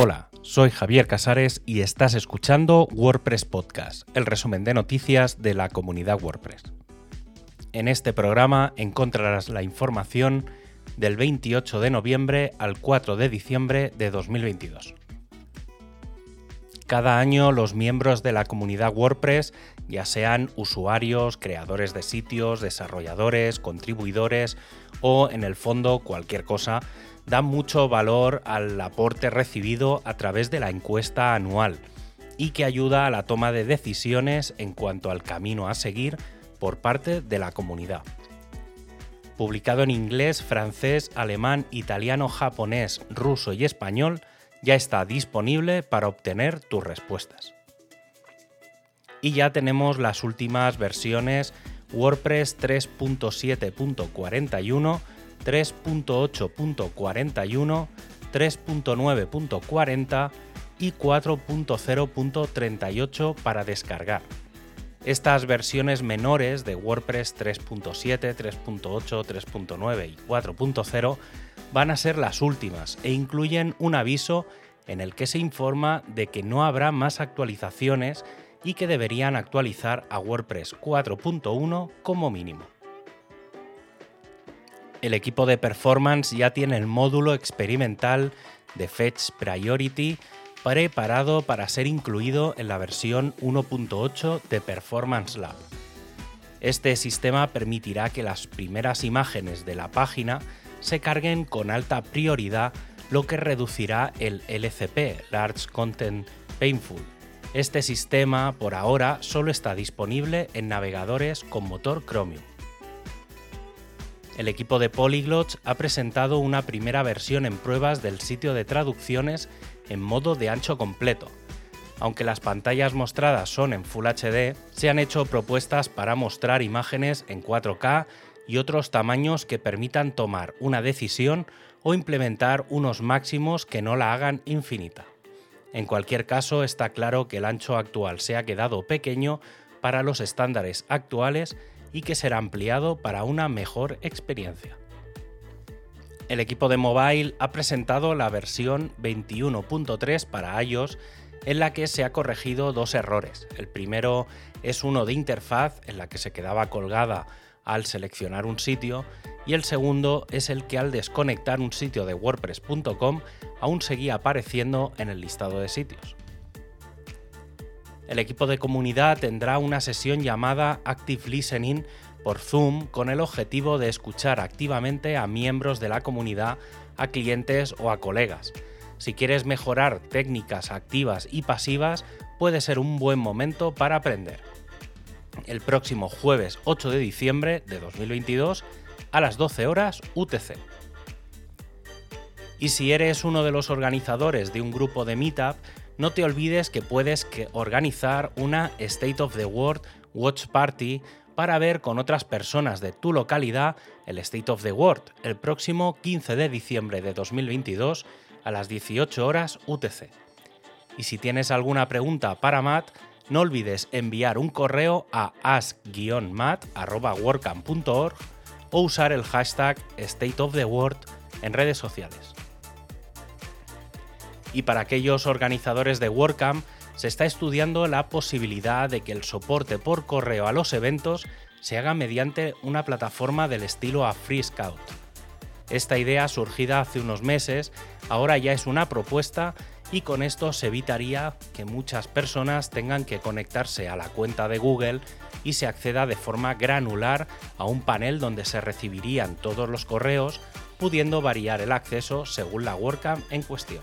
Hola, soy Javier Casares y estás escuchando WordPress Podcast, el resumen de noticias de la comunidad WordPress. En este programa encontrarás la información del 28 de noviembre al 4 de diciembre de 2022. Cada año los miembros de la comunidad WordPress, ya sean usuarios, creadores de sitios, desarrolladores, contribuidores o en el fondo cualquier cosa, dan mucho valor al aporte recibido a través de la encuesta anual y que ayuda a la toma de decisiones en cuanto al camino a seguir por parte de la comunidad. Publicado en inglés, francés, alemán, italiano, japonés, ruso y español, ya está disponible para obtener tus respuestas. Y ya tenemos las últimas versiones WordPress 3.7.41, 3.8.41, 3.9.40 y 4.0.38 para descargar. Estas versiones menores de WordPress 3.7, 3.8, 3.9 y 4.0 van a ser las últimas e incluyen un aviso en el que se informa de que no habrá más actualizaciones y que deberían actualizar a WordPress 4.1 como mínimo. El equipo de performance ya tiene el módulo experimental de Fetch Priority preparado para ser incluido en la versión 1.8 de Performance Lab. Este sistema permitirá que las primeras imágenes de la página se carguen con alta prioridad, lo que reducirá el LCP, Large Content Painful. Este sistema por ahora solo está disponible en navegadores con motor Chromium. El equipo de Polyglots ha presentado una primera versión en pruebas del sitio de traducciones en modo de ancho completo. Aunque las pantallas mostradas son en Full HD, se han hecho propuestas para mostrar imágenes en 4K y otros tamaños que permitan tomar una decisión o implementar unos máximos que no la hagan infinita. En cualquier caso, está claro que el ancho actual se ha quedado pequeño para los estándares actuales y que será ampliado para una mejor experiencia. El equipo de mobile ha presentado la versión 21.3 para iOS en la que se ha corregido dos errores. El primero es uno de interfaz en la que se quedaba colgada al seleccionar un sitio y el segundo es el que al desconectar un sitio de wordpress.com aún seguía apareciendo en el listado de sitios. El equipo de comunidad tendrá una sesión llamada Active Listening por Zoom con el objetivo de escuchar activamente a miembros de la comunidad, a clientes o a colegas. Si quieres mejorar técnicas activas y pasivas, puede ser un buen momento para aprender. El próximo jueves 8 de diciembre de 2022 a las 12 horas UTC. Y si eres uno de los organizadores de un grupo de Meetup, no te olvides que puedes organizar una State of the World Watch Party para ver con otras personas de tu localidad el State of the World el próximo 15 de diciembre de 2022 a las 18 horas UTC. Y si tienes alguna pregunta para Matt, no olvides enviar un correo a ask-mat.wordcamp.org o usar el hashtag State of the World en redes sociales. Y para aquellos organizadores de WordCamp, se está estudiando la posibilidad de que el soporte por correo a los eventos se haga mediante una plataforma del estilo a Free Scout. Esta idea, surgida hace unos meses, ahora ya es una propuesta y con esto se evitaría que muchas personas tengan que conectarse a la cuenta de Google y se acceda de forma granular a un panel donde se recibirían todos los correos, pudiendo variar el acceso según la WordCamp en cuestión.